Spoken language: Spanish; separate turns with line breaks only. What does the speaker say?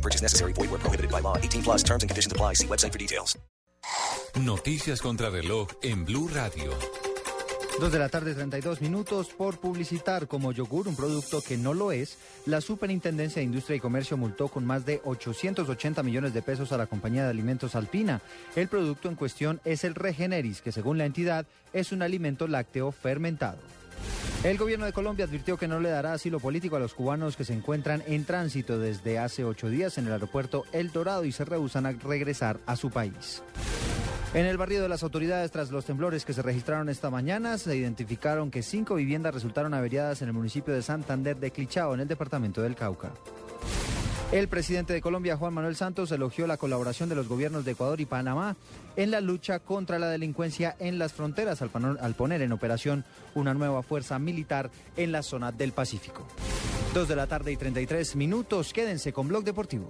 No purchase necessary. Void where prohibited by law. 18 plus terms and conditions apply. See website for details.
Noticias contra reloj en Blue Radio.
Dos de la tarde, 32 minutos. Por publicitar como yogur un producto que no lo es, la Superintendencia de Industria y Comercio multó con más de 880 millones de pesos a la compañía de alimentos Alpina. El producto en cuestión es el Regeneris, que según la entidad es un alimento lácteo fermentado. El gobierno de Colombia advirtió que no le dará asilo político a los cubanos que se encuentran en tránsito desde hace ocho días en el aeropuerto El Dorado y se rehusan a regresar a su país. En el barrio de las autoridades, tras los temblores que se registraron esta mañana, se identificaron que cinco viviendas resultaron averiadas en el municipio de Santander de Clichao, en el departamento del Cauca. El presidente de Colombia, Juan Manuel Santos, elogió la colaboración de los gobiernos de Ecuador y Panamá en la lucha contra la delincuencia en las fronteras al, poner en operación una nueva fuerza militar en la zona del Pacífico. Dos de la tarde y 33 minutos. Quédense con Blog Deportivo.